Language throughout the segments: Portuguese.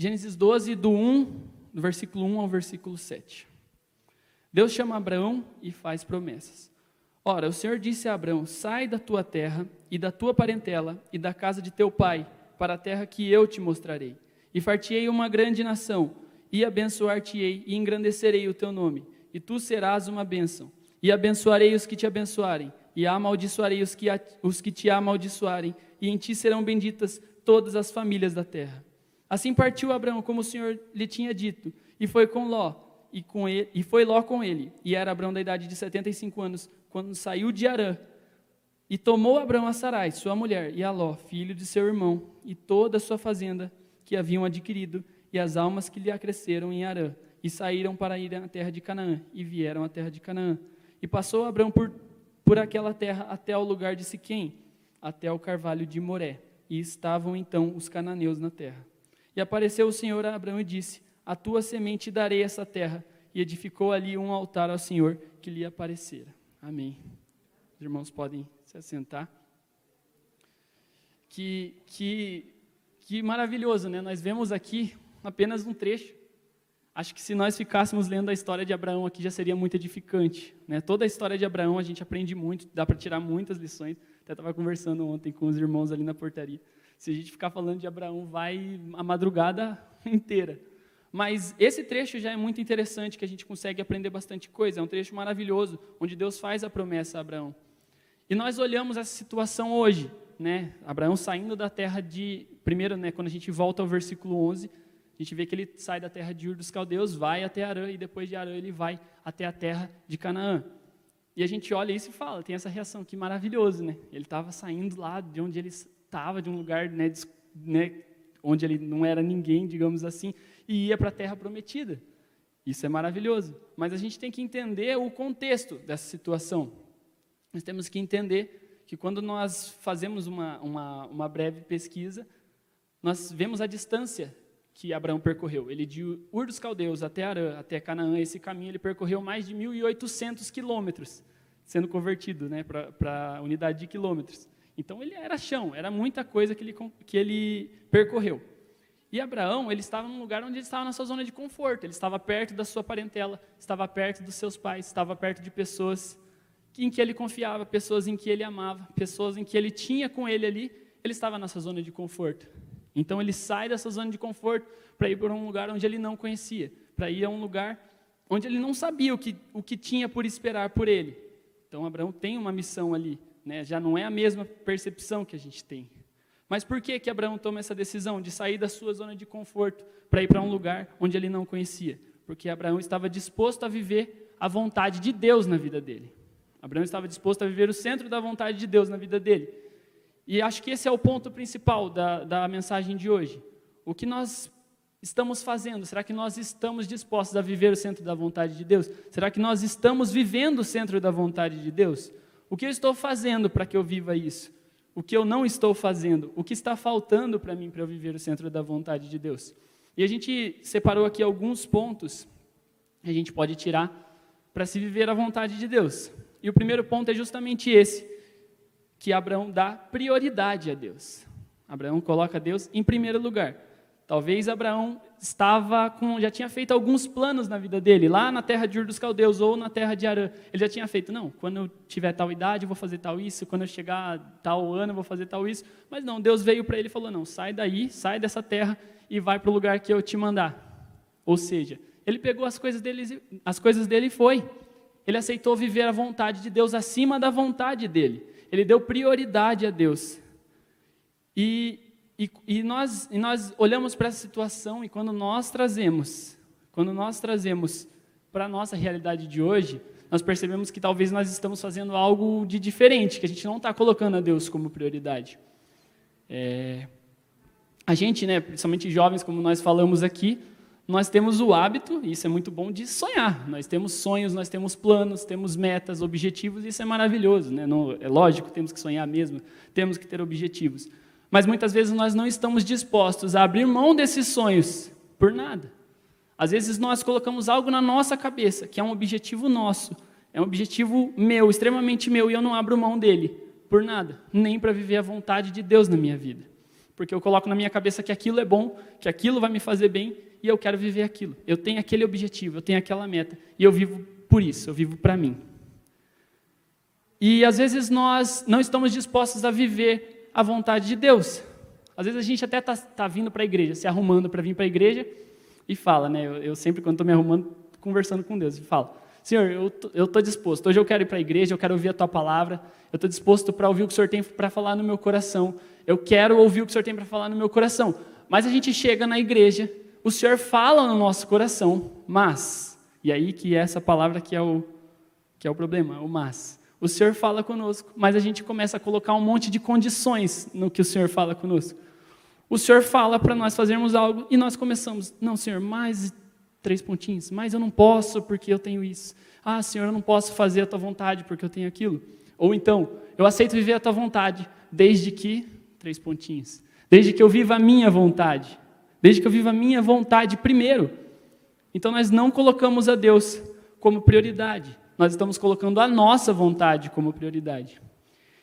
Gênesis 12, do 1, do versículo 1 ao versículo 7. Deus chama Abraão e faz promessas. Ora, o Senhor disse a Abraão: Sai da tua terra e da tua parentela e da casa de teu pai, para a terra que eu te mostrarei. E fartiei uma grande nação, e abençoar-te-ei, e engrandecerei o teu nome, e tu serás uma bênção. E abençoarei os que te abençoarem, e amaldiçoarei os que, os que te amaldiçoarem, e em ti serão benditas todas as famílias da terra. Assim partiu Abraão, como o Senhor lhe tinha dito, e foi com Ló, e, com ele, e foi Ló com ele. E era Abraão da idade de 75 anos, quando saiu de Arã. E tomou Abraão a Sarai, sua mulher, e a Ló, filho de seu irmão, e toda a sua fazenda que haviam adquirido, e as almas que lhe acresceram em Arã, e saíram para ir à terra de Canaã, e vieram à terra de Canaã. E passou Abraão por, por aquela terra até ao lugar de Siquém, até ao carvalho de Moré, e estavam então os cananeus na terra. E apareceu o Senhor a Abraão e disse: A tua semente darei essa terra. E edificou ali um altar ao Senhor que lhe aparecera. Amém. Os irmãos podem se assentar. Que, que, que maravilhoso, né? Nós vemos aqui apenas um trecho. Acho que se nós ficássemos lendo a história de Abraão aqui já seria muito edificante. Né? Toda a história de Abraão a gente aprende muito, dá para tirar muitas lições. Até estava conversando ontem com os irmãos ali na portaria. Se a gente ficar falando de Abraão, vai a madrugada inteira. Mas esse trecho já é muito interessante, que a gente consegue aprender bastante coisa. É um trecho maravilhoso, onde Deus faz a promessa a Abraão. E nós olhamos essa situação hoje, né? Abraão saindo da terra de. Primeiro, né, quando a gente volta ao versículo 11, a gente vê que ele sai da terra de Ur dos Caldeus, vai até Arã, e depois de Arã ele vai até a terra de Canaã. E a gente olha isso e fala, tem essa reação, que maravilhoso, né? Ele estava saindo lá de onde ele estava, de um lugar né, né, onde ele não era ninguém, digamos assim, e ia para a terra prometida. Isso é maravilhoso. Mas a gente tem que entender o contexto dessa situação. Nós temos que entender que quando nós fazemos uma, uma, uma breve pesquisa, nós vemos a distância que Abraão percorreu. Ele de Ur dos Caldeus até Arã, até Canaã, esse caminho ele percorreu mais de 1.800 quilômetros, sendo convertido né, para a unidade de quilômetros. Então ele era chão, era muita coisa que ele, que ele percorreu. E Abraão, ele estava num lugar onde ele estava na sua zona de conforto, ele estava perto da sua parentela, estava perto dos seus pais, estava perto de pessoas em que ele confiava, pessoas em que ele amava, pessoas em que ele tinha com ele ali, ele estava nessa zona de conforto. Então ele sai dessa zona de conforto para ir para um lugar onde ele não conhecia, para ir a um lugar onde ele não sabia o que, o que tinha por esperar por ele. Então Abraão tem uma missão ali né? já não é a mesma percepção que a gente tem. Mas por que, que Abraão toma essa decisão de sair da sua zona de conforto para ir para um lugar onde ele não conhecia? Porque Abraão estava disposto a viver a vontade de Deus na vida dele. Abraão estava disposto a viver o centro da vontade de Deus na vida dele. E acho que esse é o ponto principal da, da mensagem de hoje. O que nós estamos fazendo? Será que nós estamos dispostos a viver o centro da vontade de Deus? Será que nós estamos vivendo o centro da vontade de Deus? O que eu estou fazendo para que eu viva isso? O que eu não estou fazendo? O que está faltando para mim para eu viver o centro da vontade de Deus? E a gente separou aqui alguns pontos que a gente pode tirar para se viver a vontade de Deus. E o primeiro ponto é justamente esse, que Abraão dá prioridade a Deus. Abraão coloca Deus em primeiro lugar. Talvez Abraão estava com, já tinha feito alguns planos na vida dele, lá na terra de Ur dos Caldeus ou na terra de Arã. Ele já tinha feito, não, quando eu tiver tal idade eu vou fazer tal isso, quando eu chegar tal ano eu vou fazer tal isso. Mas não, Deus veio para ele e falou, não, sai daí, sai dessa terra e vai para o lugar que eu te mandar. Ou seja, ele pegou as coisas dele, as coisas dele e foi. Ele aceitou viver a vontade de Deus acima da vontade dele. Ele deu prioridade a Deus. E e, e, nós, e nós olhamos para essa situação e quando nós trazemos, quando nós trazemos para a nossa realidade de hoje, nós percebemos que talvez nós estamos fazendo algo de diferente, que a gente não está colocando a Deus como prioridade. É, a gente, né, principalmente jovens, como nós falamos aqui, nós temos o hábito, e isso é muito bom, de sonhar. Nós temos sonhos, nós temos planos, temos metas, objetivos, e isso é maravilhoso. Né? Não, é lógico, temos que sonhar mesmo, temos que ter objetivos. Mas muitas vezes nós não estamos dispostos a abrir mão desses sonhos por nada. Às vezes nós colocamos algo na nossa cabeça, que é um objetivo nosso, é um objetivo meu, extremamente meu, e eu não abro mão dele por nada, nem para viver a vontade de Deus na minha vida. porque eu coloco na minha cabeça que aquilo é bom, que aquilo vai me fazer bem e eu quero viver aquilo. Eu tenho aquele objetivo, eu tenho aquela meta e eu vivo por isso, eu vivo para mim. E às vezes nós não estamos dispostos a viver a vontade de Deus. Às vezes a gente até está tá vindo para a igreja, se arrumando para vir para a igreja e fala, né? Eu, eu sempre, quando estou me arrumando, conversando com Deus, e falo: Senhor, eu estou disposto. Hoje eu quero ir para a igreja, eu quero ouvir a tua palavra. Eu estou disposto para ouvir o que o Senhor tem para falar no meu coração. Eu quero ouvir o que o Senhor tem para falar no meu coração. Mas a gente chega na igreja, o Senhor fala no nosso coração, mas, e aí que essa palavra que é o, que é o problema, o mas. O Senhor fala conosco, mas a gente começa a colocar um monte de condições no que o Senhor fala conosco. O Senhor fala para nós fazermos algo e nós começamos, não, Senhor, mais três pontinhos, mas eu não posso porque eu tenho isso. Ah, Senhor, eu não posso fazer a tua vontade porque eu tenho aquilo. Ou então, eu aceito viver a tua vontade, desde que três pontinhos. Desde que eu viva a minha vontade. Desde que eu viva a minha vontade primeiro. Então nós não colocamos a Deus como prioridade. Nós estamos colocando a nossa vontade como prioridade.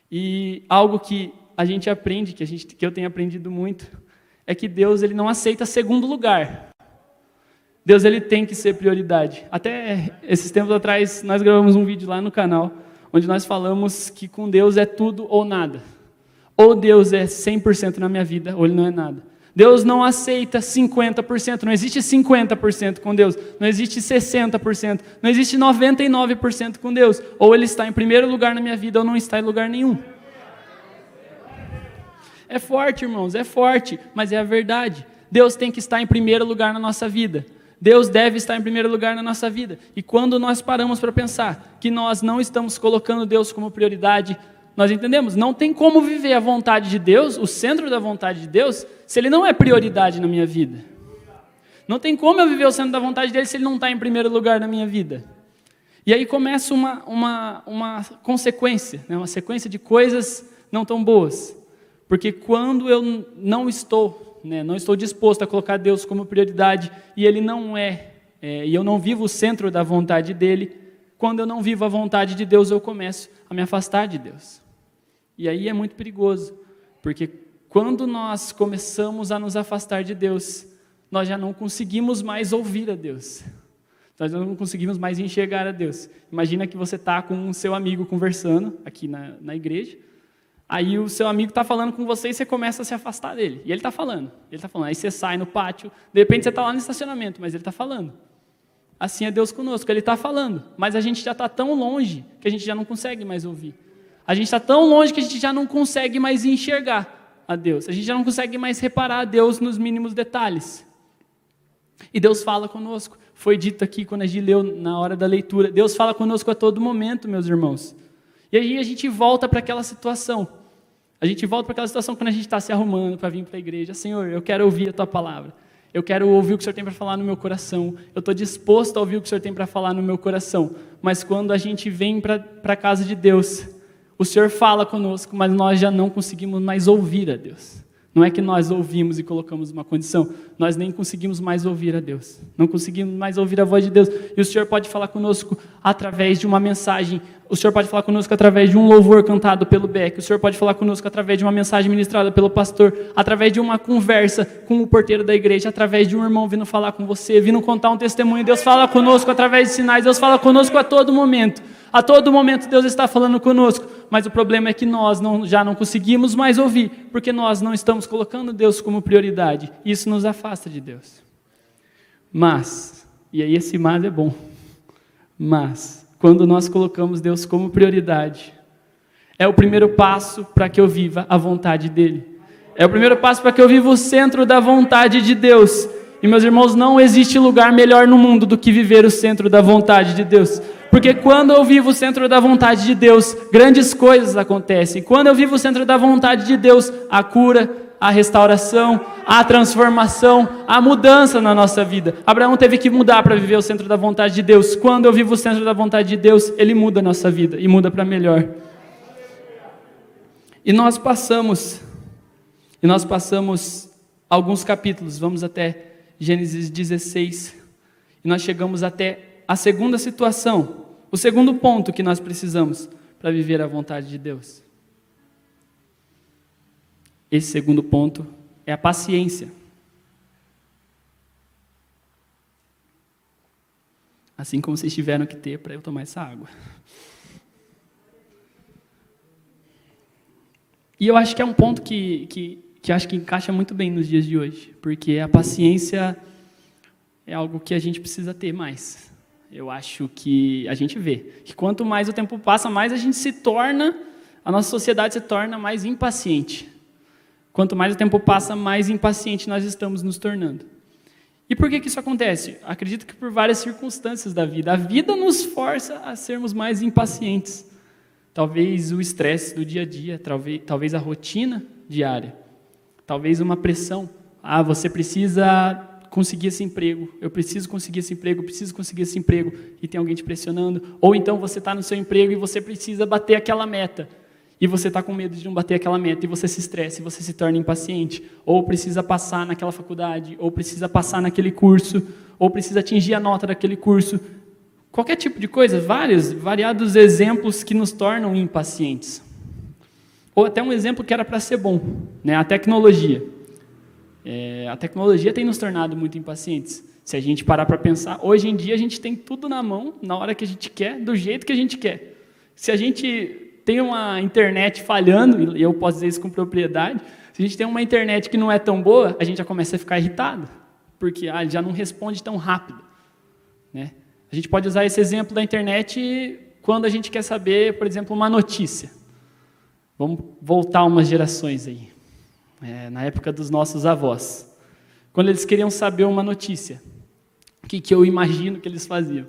E algo que a gente aprende, que, a gente, que eu tenho aprendido muito, é que Deus ele não aceita segundo lugar. Deus ele tem que ser prioridade. Até esses tempos atrás nós gravamos um vídeo lá no canal onde nós falamos que com Deus é tudo ou nada. Ou Deus é 100% na minha vida, ou Ele não é nada. Deus não aceita 50%, não existe 50% com Deus, não existe 60%, não existe 99% com Deus. Ou Ele está em primeiro lugar na minha vida, ou não está em lugar nenhum. É forte, irmãos, é forte, mas é a verdade. Deus tem que estar em primeiro lugar na nossa vida. Deus deve estar em primeiro lugar na nossa vida. E quando nós paramos para pensar que nós não estamos colocando Deus como prioridade, nós entendemos, não tem como viver a vontade de Deus, o centro da vontade de Deus, se ele não é prioridade na minha vida. Não tem como eu viver o centro da vontade dele se ele não está em primeiro lugar na minha vida. E aí começa uma, uma, uma consequência, né? uma sequência de coisas não tão boas. Porque quando eu não estou, né, não estou disposto a colocar Deus como prioridade e Ele não é, é, e eu não vivo o centro da vontade dele, quando eu não vivo a vontade de Deus, eu começo a me afastar de Deus. E aí é muito perigoso, porque quando nós começamos a nos afastar de Deus, nós já não conseguimos mais ouvir a Deus. Nós não conseguimos mais enxergar a Deus. Imagina que você está com o seu amigo conversando aqui na, na igreja, aí o seu amigo está falando com você e você começa a se afastar dele. E ele está falando, ele está falando. Aí você sai no pátio, de repente você está lá no estacionamento, mas ele está falando. Assim é Deus conosco, Ele está falando, mas a gente já está tão longe que a gente já não consegue mais ouvir. A gente está tão longe que a gente já não consegue mais enxergar a Deus. A gente já não consegue mais reparar a Deus nos mínimos detalhes. E Deus fala conosco. Foi dito aqui quando a gente leu na hora da leitura. Deus fala conosco a todo momento, meus irmãos. E aí a gente volta para aquela situação. A gente volta para aquela situação quando a gente está se arrumando para vir para a igreja. Senhor, eu quero ouvir a tua palavra. Eu quero ouvir o que o Senhor tem para falar no meu coração. Eu estou disposto a ouvir o que o Senhor tem para falar no meu coração. Mas quando a gente vem para a casa de Deus, o Senhor fala conosco, mas nós já não conseguimos mais ouvir a Deus. Não é que nós ouvimos e colocamos uma condição, nós nem conseguimos mais ouvir a Deus. Não conseguimos mais ouvir a voz de Deus. E o Senhor pode falar conosco através de uma mensagem. O Senhor pode falar conosco através de um louvor cantado pelo Beck. O Senhor pode falar conosco através de uma mensagem ministrada pelo pastor. Através de uma conversa com o porteiro da igreja. Através de um irmão vindo falar com você, vindo contar um testemunho. Deus fala conosco através de sinais. Deus fala conosco a todo momento. A todo momento Deus está falando conosco, mas o problema é que nós não, já não conseguimos mais ouvir, porque nós não estamos colocando Deus como prioridade. Isso nos afasta de Deus. Mas, e aí esse mas é bom, mas, quando nós colocamos Deus como prioridade, é o primeiro passo para que eu viva a vontade dEle. É o primeiro passo para que eu viva o centro da vontade de Deus. E meus irmãos, não existe lugar melhor no mundo do que viver o centro da vontade de Deus. Porque quando eu vivo o centro da vontade de Deus, grandes coisas acontecem. Quando eu vivo o centro da vontade de Deus, a cura, a restauração, a transformação, a mudança na nossa vida. Abraão teve que mudar para viver o centro da vontade de Deus. Quando eu vivo o centro da vontade de Deus, ele muda a nossa vida e muda para melhor. E nós passamos, e nós passamos alguns capítulos, vamos até Gênesis 16, e nós chegamos até a segunda situação, o segundo ponto que nós precisamos para viver a vontade de Deus. Esse segundo ponto é a paciência. Assim como vocês tiveram que ter para eu tomar essa água. E eu acho que é um ponto que, que, que acho que encaixa muito bem nos dias de hoje, porque a paciência é algo que a gente precisa ter mais. Eu acho que a gente vê que quanto mais o tempo passa, mais a gente se torna, a nossa sociedade se torna mais impaciente. Quanto mais o tempo passa, mais impaciente nós estamos nos tornando. E por que, que isso acontece? Acredito que por várias circunstâncias da vida. A vida nos força a sermos mais impacientes. Talvez o estresse do dia a dia, talvez, talvez a rotina diária, talvez uma pressão. Ah, você precisa conseguir esse emprego, eu preciso conseguir esse emprego, eu preciso conseguir esse emprego, e tem alguém te pressionando. Ou então você está no seu emprego e você precisa bater aquela meta, e você está com medo de não bater aquela meta, e você se estressa, e você se torna impaciente. Ou precisa passar naquela faculdade, ou precisa passar naquele curso, ou precisa atingir a nota daquele curso. Qualquer tipo de coisa, vários, variados exemplos que nos tornam impacientes. Ou até um exemplo que era para ser bom, né? a tecnologia. É, a tecnologia tem nos tornado muito impacientes. Se a gente parar para pensar, hoje em dia a gente tem tudo na mão, na hora que a gente quer, do jeito que a gente quer. Se a gente tem uma internet falhando, e eu posso dizer isso com propriedade, se a gente tem uma internet que não é tão boa, a gente já começa a ficar irritado, porque ah, já não responde tão rápido. Né? A gente pode usar esse exemplo da internet quando a gente quer saber, por exemplo, uma notícia. Vamos voltar umas gerações aí, é, na época dos nossos avós. Quando eles queriam saber uma notícia, o que, que eu imagino que eles faziam?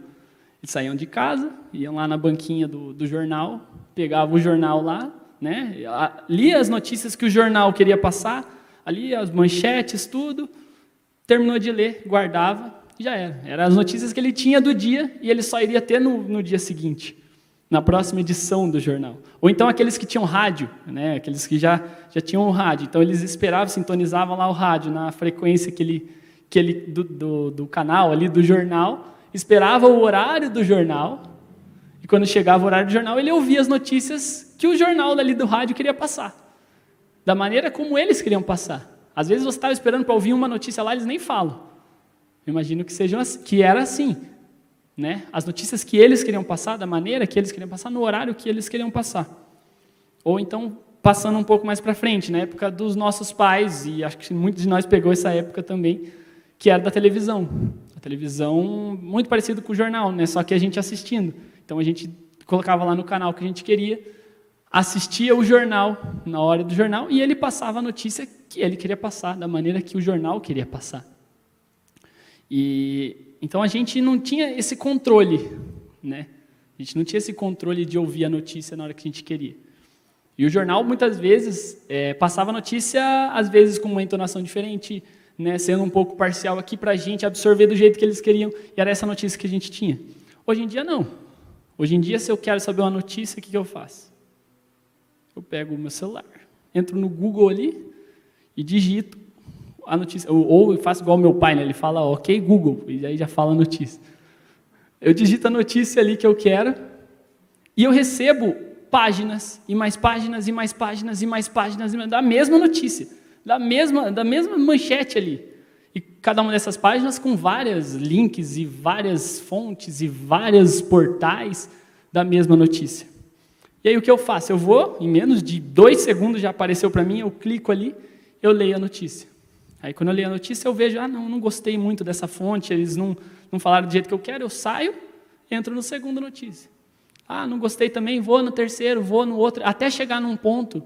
Eles saíam de casa, iam lá na banquinha do, do jornal, pegavam o jornal lá, né, lia as notícias que o jornal queria passar, ali as manchetes, tudo, terminou de ler, guardava, já era. Eram as notícias que ele tinha do dia e ele só iria ter no, no dia seguinte, na próxima edição do jornal. Ou então aqueles que tinham rádio, né, aqueles que já, já tinham o rádio. Então eles esperavam, sintonizavam lá o rádio na frequência que ele, que ele, do, do, do canal ali, do jornal, esperava o horário do jornal. E quando chegava o horário do jornal, ele ouvia as notícias que o jornal ali do rádio queria passar. Da maneira como eles queriam passar. Às vezes você estava esperando para ouvir uma notícia lá, eles nem falam. Eu imagino que, sejam, assim, que era assim. Né? As notícias que eles queriam passar, da maneira que eles queriam passar, no horário que eles queriam passar. Ou então, passando um pouco mais para frente, na época dos nossos pais, e acho que muitos de nós pegou essa época também, que era da televisão. Televisão, muito parecido com o jornal, né? só que a gente assistindo. Então, a gente colocava lá no canal que a gente queria, assistia o jornal na hora do jornal, e ele passava a notícia que ele queria passar, da maneira que o jornal queria passar. E então a gente não tinha esse controle, né? A gente não tinha esse controle de ouvir a notícia na hora que a gente queria. E o jornal muitas vezes é, passava a notícia, às vezes com uma entonação diferente, né, sendo um pouco parcial aqui para a gente absorver do jeito que eles queriam, e era essa notícia que a gente tinha. Hoje em dia, não. Hoje em dia, se eu quero saber uma notícia, o que, que eu faço? Eu pego o meu celular, entro no Google ali e digito a notícia. Ou, faço igual meu pai, né? ele fala ok Google, e aí já fala a notícia. Eu digito a notícia ali que eu quero e eu recebo páginas e mais páginas e mais páginas e mais páginas da mesma notícia, da mesma, da mesma manchete ali. E cada uma dessas páginas com vários links e várias fontes e vários portais da mesma notícia. E aí o que eu faço? Eu vou, em menos de dois segundos já apareceu para mim, eu clico ali, eu leio a notícia. Aí quando eu leio a notícia, eu vejo, ah, não, não gostei muito dessa fonte, eles não, não falaram do jeito que eu quero, eu saio, entro no segundo notícia. Ah, não gostei também, vou no terceiro, vou no outro, até chegar num ponto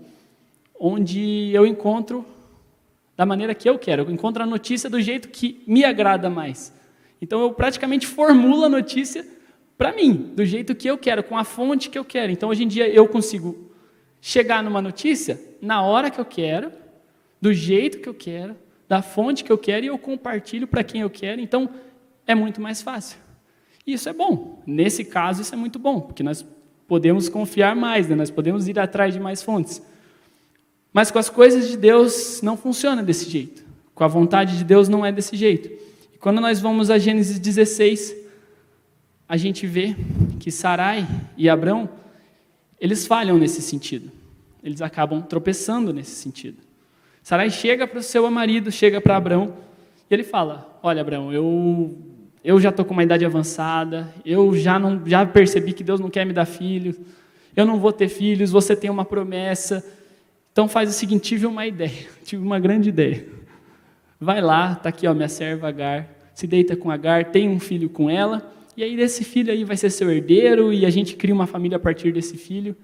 onde eu encontro da maneira que eu quero, eu encontro a notícia do jeito que me agrada mais. Então eu praticamente formulo a notícia para mim, do jeito que eu quero, com a fonte que eu quero. Então hoje em dia eu consigo chegar numa notícia na hora que eu quero, do jeito que eu quero, da fonte que eu quero e eu compartilho para quem eu quero, então é muito mais fácil. E isso é bom. Nesse caso, isso é muito bom, porque nós podemos confiar mais, né? nós podemos ir atrás de mais fontes. Mas com as coisas de Deus não funciona desse jeito. Com a vontade de Deus não é desse jeito. E quando nós vamos a Gênesis 16, a gente vê que Sarai e Abrão, eles falham nesse sentido. Eles acabam tropeçando nesse sentido. Sarai chega para o seu marido, chega para Abraão, e ele fala: Olha, Abraão, eu, eu já estou com uma idade avançada, eu já, não, já percebi que Deus não quer me dar filhos, eu não vou ter filhos, você tem uma promessa. Então faz o seguinte: tive uma ideia, tive uma grande ideia. Vai lá, está aqui ó, minha serva Agar, se deita com Agar, tem um filho com ela, e aí desse filho aí vai ser seu herdeiro, e a gente cria uma família a partir desse filho.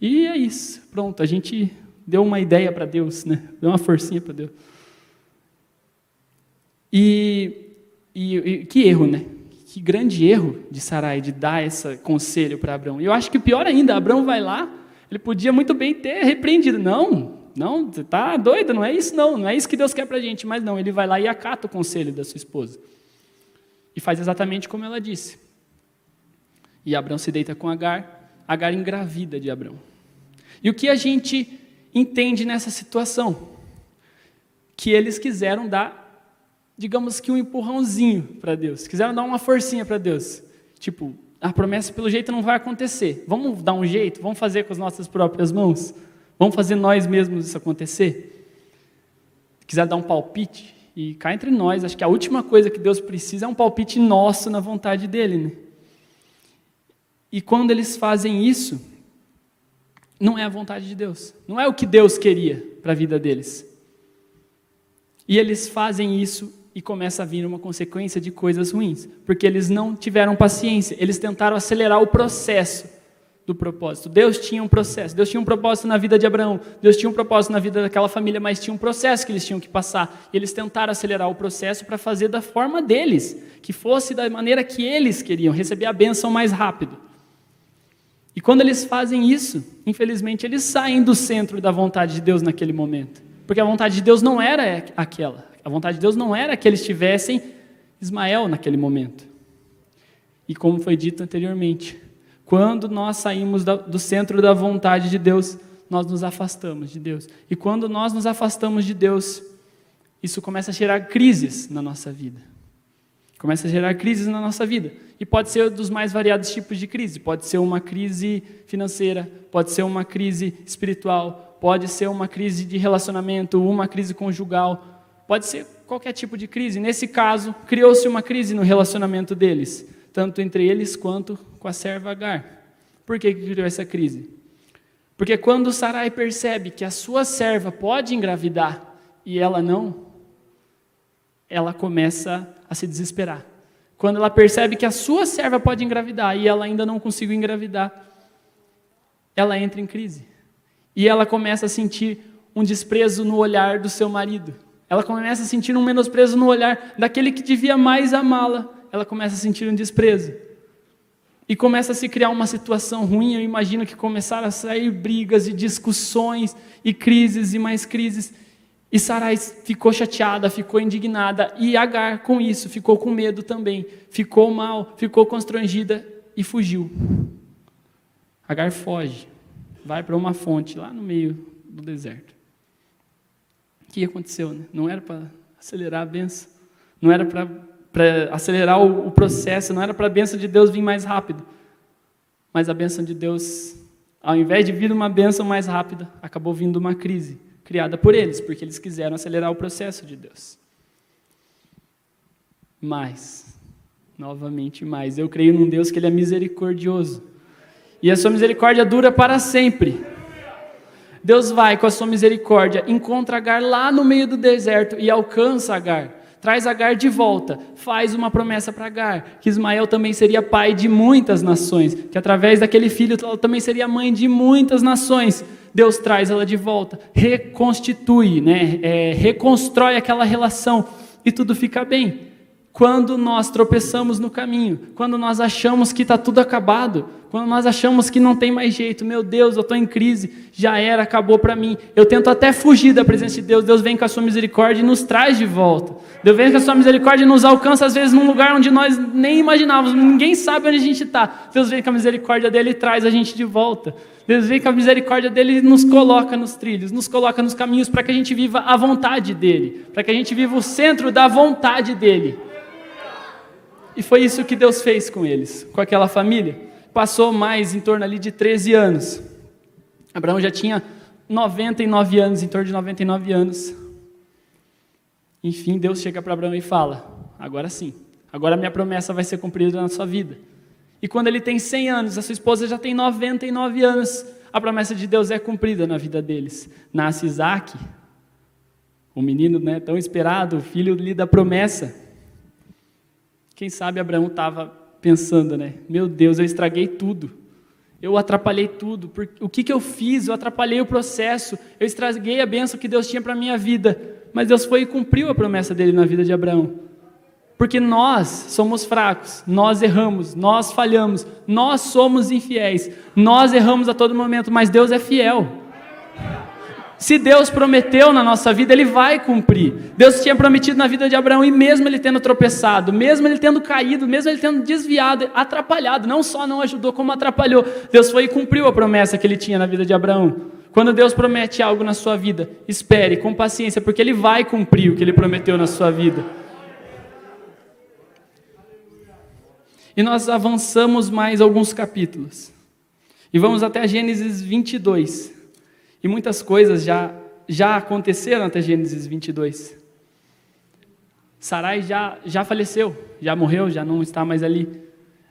E é isso, pronto, a gente deu uma ideia para Deus, né? deu uma forcinha para Deus. E, e, e, que erro, né? Que grande erro de Sarai de dar esse conselho para Abraão. Eu acho que pior ainda, Abraão vai lá, ele podia muito bem ter repreendido. Não, não, você está doido, não é isso não, não é isso que Deus quer para a gente. Mas não, ele vai lá e acata o conselho da sua esposa. E faz exatamente como ela disse. E Abraão se deita com Agar, Agar engravida de Abraão. E o que a gente entende nessa situação? Que eles quiseram dar, digamos que um empurrãozinho para Deus, quiseram dar uma forcinha para Deus. Tipo, a promessa pelo jeito não vai acontecer. Vamos dar um jeito? Vamos fazer com as nossas próprias mãos? Vamos fazer nós mesmos isso acontecer? Quiser dar um palpite, e cá entre nós, acho que a última coisa que Deus precisa é um palpite nosso na vontade dele. Né? E quando eles fazem isso, não é a vontade de Deus. Não é o que Deus queria para a vida deles. E eles fazem isso e começa a vir uma consequência de coisas ruins, porque eles não tiveram paciência, eles tentaram acelerar o processo do propósito. Deus tinha um processo, Deus tinha um propósito na vida de Abraão, Deus tinha um propósito na vida daquela família, mas tinha um processo que eles tinham que passar. E eles tentaram acelerar o processo para fazer da forma deles, que fosse da maneira que eles queriam, receber a bênção mais rápido. E quando eles fazem isso, infelizmente, eles saem do centro da vontade de Deus naquele momento. Porque a vontade de Deus não era aquela. A vontade de Deus não era que eles tivessem Ismael naquele momento. E como foi dito anteriormente, quando nós saímos do centro da vontade de Deus, nós nos afastamos de Deus. E quando nós nos afastamos de Deus, isso começa a gerar crises na nossa vida. Começa a gerar crises na nossa vida. E pode ser dos mais variados tipos de crise. Pode ser uma crise financeira, pode ser uma crise espiritual, pode ser uma crise de relacionamento, uma crise conjugal, pode ser qualquer tipo de crise. Nesse caso, criou-se uma crise no relacionamento deles, tanto entre eles quanto com a serva Agar. Por que criou essa crise? Porque quando Sarai percebe que a sua serva pode engravidar e ela não, ela começa a se desesperar. Quando ela percebe que a sua serva pode engravidar e ela ainda não conseguiu engravidar, ela entra em crise. E ela começa a sentir um desprezo no olhar do seu marido. Ela começa a sentir um menosprezo no olhar daquele que devia mais amá-la. Ela começa a sentir um desprezo. E começa a se criar uma situação ruim. Eu imagino que começaram a sair brigas e discussões e crises e mais crises. E Sarai ficou chateada, ficou indignada, e Agar, com isso, ficou com medo também, ficou mal, ficou constrangida e fugiu. Agar foge, vai para uma fonte lá no meio do deserto. Que aconteceu? Né? Não era para acelerar a benção, não era para acelerar o, o processo, não era para a benção de Deus vir mais rápido, mas a benção de Deus, ao invés de vir uma benção mais rápida, acabou vindo uma crise criada por eles, porque eles quiseram acelerar o processo de Deus. Mas, novamente mais, eu creio num Deus que ele é misericordioso. E a sua misericórdia dura para sempre. Deus vai com a sua misericórdia, encontra Agar lá no meio do deserto e alcança Agar. Traz Agar de volta, faz uma promessa para Agar, que Ismael também seria pai de muitas nações, que através daquele filho ela também seria mãe de muitas nações. Deus traz ela de volta, reconstitui, né? É, reconstrói aquela relação e tudo fica bem. Quando nós tropeçamos no caminho, quando nós achamos que está tudo acabado, quando nós achamos que não tem mais jeito, meu Deus, eu estou em crise, já era, acabou para mim. Eu tento até fugir da presença de Deus, Deus vem com a sua misericórdia e nos traz de volta. Deus vem com a sua misericórdia e nos alcança, às vezes, num lugar onde nós nem imaginávamos, ninguém sabe onde a gente está. Deus vem com a misericórdia dele e traz a gente de volta. Deus vem com a misericórdia dele e nos coloca nos trilhos, nos coloca nos caminhos para que a gente viva a vontade dele, para que a gente viva o centro da vontade dele. E foi isso que Deus fez com eles, com aquela família. Passou mais em torno ali de 13 anos. Abraão já tinha 99 anos, em torno de 99 anos. Enfim, Deus chega para Abraão e fala: Agora sim, agora minha promessa vai ser cumprida na sua vida. E quando ele tem 100 anos, a sua esposa já tem 99 anos, a promessa de Deus é cumprida na vida deles. Nasce Isaac, o menino né, tão esperado, o filho lhe da promessa. Quem sabe Abraão estava pensando, né? Meu Deus, eu estraguei tudo. Eu atrapalhei tudo. O que, que eu fiz? Eu atrapalhei o processo. Eu estraguei a bênção que Deus tinha para a minha vida. Mas Deus foi e cumpriu a promessa dele na vida de Abraão. Porque nós somos fracos, nós erramos, nós falhamos, nós somos infiéis, nós erramos a todo momento, mas Deus é fiel. Se Deus prometeu na nossa vida, Ele vai cumprir. Deus tinha prometido na vida de Abraão, e mesmo ele tendo tropeçado, mesmo ele tendo caído, mesmo ele tendo desviado, atrapalhado, não só não ajudou, como atrapalhou, Deus foi e cumpriu a promessa que ele tinha na vida de Abraão. Quando Deus promete algo na sua vida, espere com paciência, porque Ele vai cumprir o que Ele prometeu na sua vida. E nós avançamos mais alguns capítulos. E vamos até Gênesis 22. E muitas coisas já, já aconteceram até Gênesis 22. Sarai já, já faleceu, já morreu, já não está mais ali.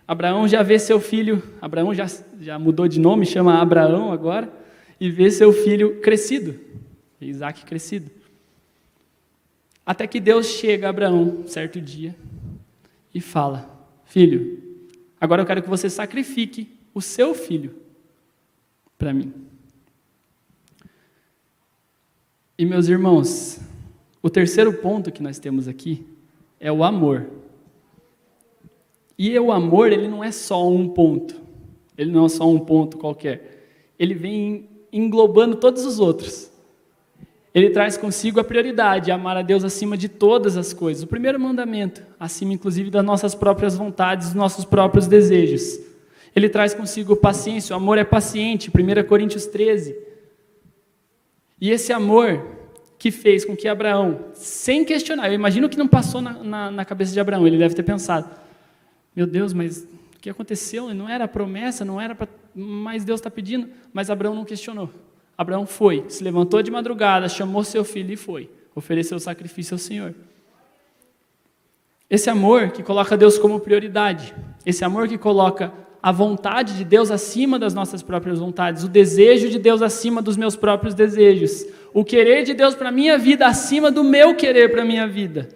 Abraão já vê seu filho, Abraão já, já mudou de nome, chama Abraão agora, e vê seu filho crescido, Isaac crescido. Até que Deus chega a Abraão, certo dia, e fala: Filho, agora eu quero que você sacrifique o seu filho para mim. E meus irmãos, o terceiro ponto que nós temos aqui é o amor. E o amor, ele não é só um ponto. Ele não é só um ponto qualquer. Ele vem englobando todos os outros. Ele traz consigo a prioridade, amar a Deus acima de todas as coisas. O primeiro mandamento, acima inclusive das nossas próprias vontades, dos nossos próprios desejos. Ele traz consigo paciência, o amor é paciente, 1 Coríntios 13. E esse amor que fez com que Abraão, sem questionar, eu imagino que não passou na, na, na cabeça de Abraão, ele deve ter pensado: meu Deus, mas o que aconteceu? Não era promessa, não era para. Mas Deus está pedindo. Mas Abraão não questionou. Abraão foi, se levantou de madrugada, chamou seu filho e foi. Ofereceu o sacrifício ao Senhor. Esse amor que coloca Deus como prioridade, esse amor que coloca a vontade de Deus acima das nossas próprias vontades, o desejo de Deus acima dos meus próprios desejos, o querer de Deus para a minha vida acima do meu querer para a minha vida.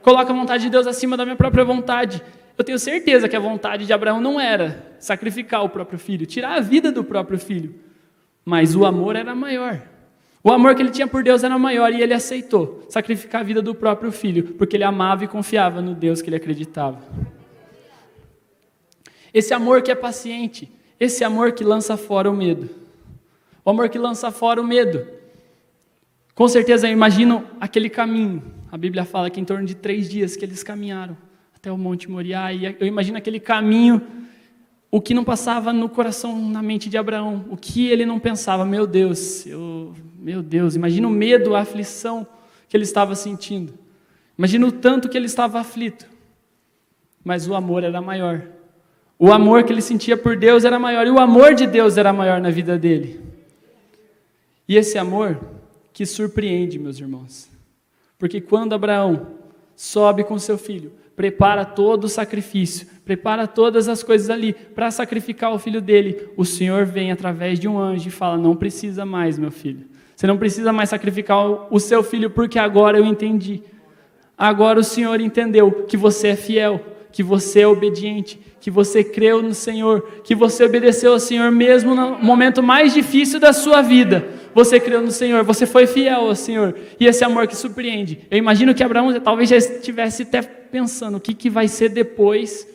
Coloca a vontade de Deus acima da minha própria vontade. Eu tenho certeza que a vontade de Abraão não era sacrificar o próprio filho, tirar a vida do próprio filho. Mas o amor era maior. O amor que ele tinha por Deus era maior e ele aceitou sacrificar a vida do próprio filho, porque ele amava e confiava no Deus que ele acreditava. Esse amor que é paciente, esse amor que lança fora o medo. O amor que lança fora o medo. Com certeza imagino aquele caminho. A Bíblia fala que em torno de três dias que eles caminharam até o Monte Moriá. E eu imagino aquele caminho o que não passava no coração, na mente de Abraão, o que ele não pensava, meu Deus, eu, meu Deus, imagina o medo, a aflição que ele estava sentindo, imagina o tanto que ele estava aflito, mas o amor era maior, o amor que ele sentia por Deus era maior, e o amor de Deus era maior na vida dele, e esse amor que surpreende, meus irmãos, porque quando Abraão sobe com seu filho, prepara todo o sacrifício, prepara todas as coisas ali para sacrificar o filho dele. O Senhor vem através de um anjo e fala: Não precisa mais, meu filho. Você não precisa mais sacrificar o seu filho, porque agora eu entendi. Agora o Senhor entendeu que você é fiel, que você é obediente, que você creu no Senhor, que você obedeceu ao Senhor mesmo no momento mais difícil da sua vida. Você creu no Senhor, você foi fiel ao Senhor. E esse amor que surpreende. Eu imagino que Abraão talvez já estivesse até pensando o que, que vai ser depois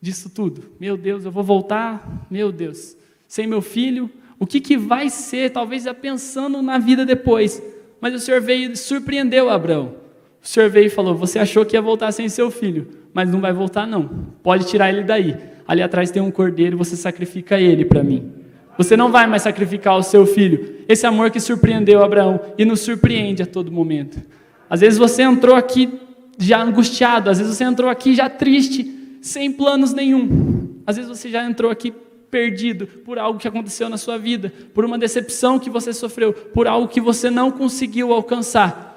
disso tudo. Meu Deus, eu vou voltar? Meu Deus, sem meu filho? O que, que vai ser? Talvez já pensando na vida depois. Mas o Senhor veio e surpreendeu Abraão. O Senhor veio e falou: Você achou que ia voltar sem seu filho, mas não vai voltar, não. Pode tirar ele daí. Ali atrás tem um cordeiro, você sacrifica ele para mim. Você não vai mais sacrificar o seu filho. Esse amor que surpreendeu Abraão e nos surpreende a todo momento. Às vezes você entrou aqui já angustiado, às vezes você entrou aqui já triste, sem planos nenhum. Às vezes você já entrou aqui perdido por algo que aconteceu na sua vida, por uma decepção que você sofreu, por algo que você não conseguiu alcançar.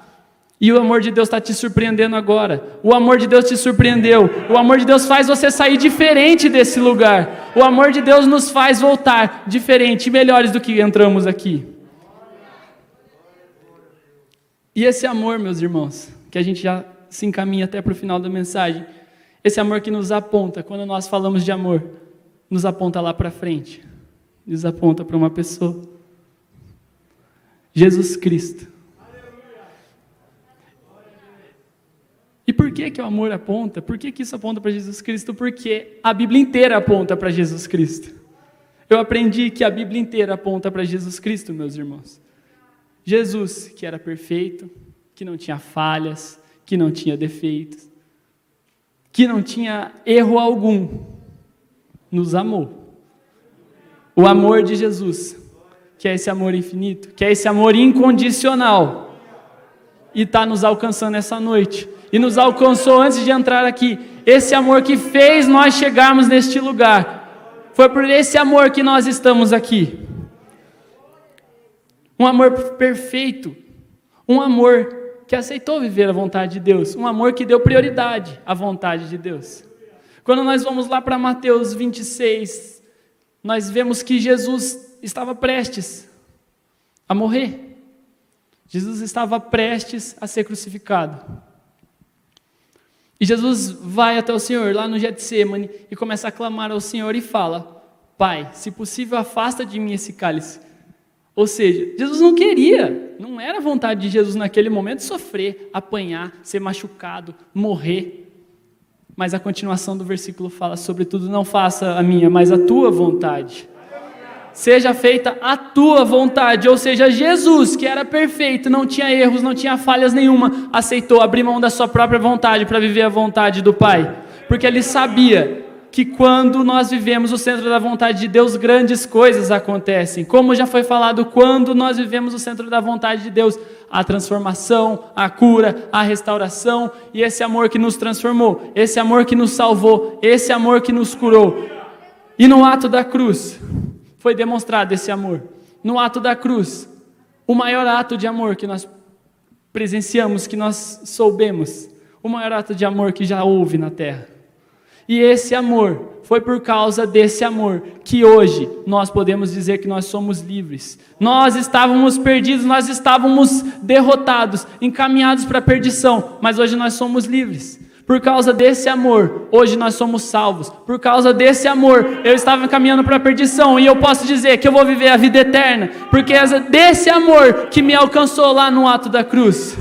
E o amor de Deus está te surpreendendo agora. O amor de Deus te surpreendeu. O amor de Deus faz você sair diferente desse lugar. O amor de Deus nos faz voltar diferente, melhores do que entramos aqui. E esse amor, meus irmãos, que a gente já se encaminha até para o final da mensagem, esse amor que nos aponta, quando nós falamos de amor, nos aponta lá para frente, nos aponta para uma pessoa. Jesus Cristo. E por que, que o amor aponta? Por que, que isso aponta para Jesus Cristo? Porque a Bíblia inteira aponta para Jesus Cristo. Eu aprendi que a Bíblia inteira aponta para Jesus Cristo, meus irmãos. Jesus, que era perfeito, que não tinha falhas, que não tinha defeitos, que não tinha erro algum, nos amou. O amor de Jesus, que é esse amor infinito, que é esse amor incondicional, e está nos alcançando essa noite e nos alcançou antes de entrar aqui. Esse amor que fez nós chegarmos neste lugar. Foi por esse amor que nós estamos aqui. Um amor perfeito. Um amor que aceitou viver a vontade de Deus. Um amor que deu prioridade à vontade de Deus. Quando nós vamos lá para Mateus 26, nós vemos que Jesus estava prestes a morrer. Jesus estava prestes a ser crucificado. E Jesus vai até o Senhor lá no Getsemane e começa a clamar ao Senhor e fala: Pai, se possível, afasta de mim esse cálice. Ou seja, Jesus não queria, não era vontade de Jesus naquele momento sofrer, apanhar, ser machucado, morrer. Mas a continuação do versículo fala: Sobretudo, não faça a minha, mas a tua vontade seja feita a tua vontade. Ou seja, Jesus, que era perfeito, não tinha erros, não tinha falhas nenhuma, aceitou abrir mão da sua própria vontade para viver a vontade do Pai. Porque ele sabia que quando nós vivemos o centro da vontade de Deus, grandes coisas acontecem. Como já foi falado, quando nós vivemos o centro da vontade de Deus, a transformação, a cura, a restauração e esse amor que nos transformou, esse amor que nos salvou, esse amor que nos curou. E no ato da cruz, foi demonstrado esse amor. No ato da cruz, o maior ato de amor que nós presenciamos, que nós soubemos, o maior ato de amor que já houve na terra. E esse amor, foi por causa desse amor que hoje nós podemos dizer que nós somos livres. Nós estávamos perdidos, nós estávamos derrotados, encaminhados para a perdição, mas hoje nós somos livres. Por causa desse amor, hoje nós somos salvos. Por causa desse amor, eu estava caminhando para a perdição e eu posso dizer que eu vou viver a vida eterna, porque é desse amor que me alcançou lá no ato da cruz.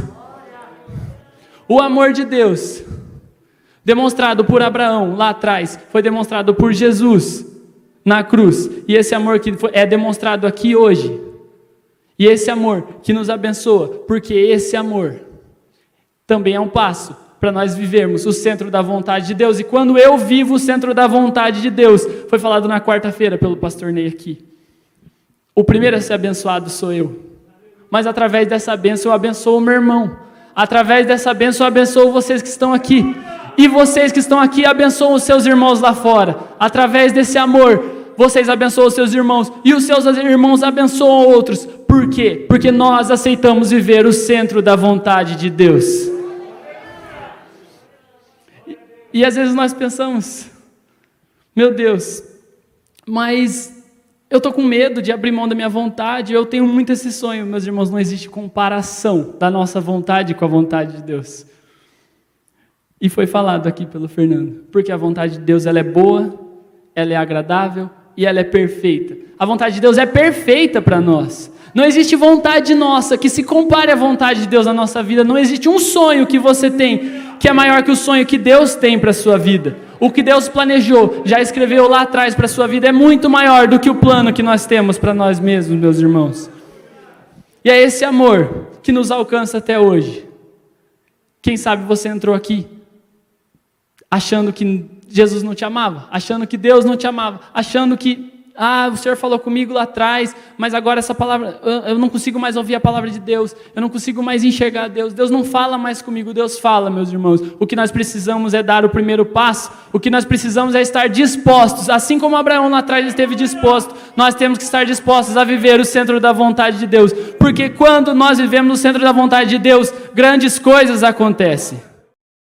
O amor de Deus, demonstrado por Abraão lá atrás, foi demonstrado por Jesus na cruz. E esse amor que é demonstrado aqui hoje. E esse amor que nos abençoa, porque esse amor também é um passo para nós vivermos o centro da vontade de Deus. E quando eu vivo o centro da vontade de Deus, foi falado na quarta-feira pelo pastor Ney aqui. O primeiro a ser abençoado sou eu. Mas através dessa bênção eu abençoo o meu irmão. Através dessa bênção eu abençoo vocês que estão aqui. E vocês que estão aqui abençoam os seus irmãos lá fora. Através desse amor, vocês abençoam os seus irmãos. E os seus irmãos abençoam outros. Por quê? Porque nós aceitamos viver o centro da vontade de Deus. E às vezes nós pensamos, meu Deus, mas eu estou com medo de abrir mão da minha vontade, eu tenho muito esse sonho, meus irmãos, não existe comparação da nossa vontade com a vontade de Deus. E foi falado aqui pelo Fernando, porque a vontade de Deus ela é boa, ela é agradável e ela é perfeita. A vontade de Deus é perfeita para nós. Não existe vontade nossa que se compare à vontade de Deus na nossa vida. Não existe um sonho que você tem que é maior que o sonho que Deus tem para a sua vida. O que Deus planejou, já escreveu lá atrás para a sua vida, é muito maior do que o plano que nós temos para nós mesmos, meus irmãos. E é esse amor que nos alcança até hoje. Quem sabe você entrou aqui achando que Jesus não te amava, achando que Deus não te amava, achando que ah, o Senhor falou comigo lá atrás, mas agora essa palavra, eu não consigo mais ouvir a palavra de Deus, eu não consigo mais enxergar Deus, Deus não fala mais comigo, Deus fala, meus irmãos. O que nós precisamos é dar o primeiro passo, o que nós precisamos é estar dispostos, assim como Abraão lá atrás esteve disposto, nós temos que estar dispostos a viver o centro da vontade de Deus, porque quando nós vivemos no centro da vontade de Deus, grandes coisas acontecem.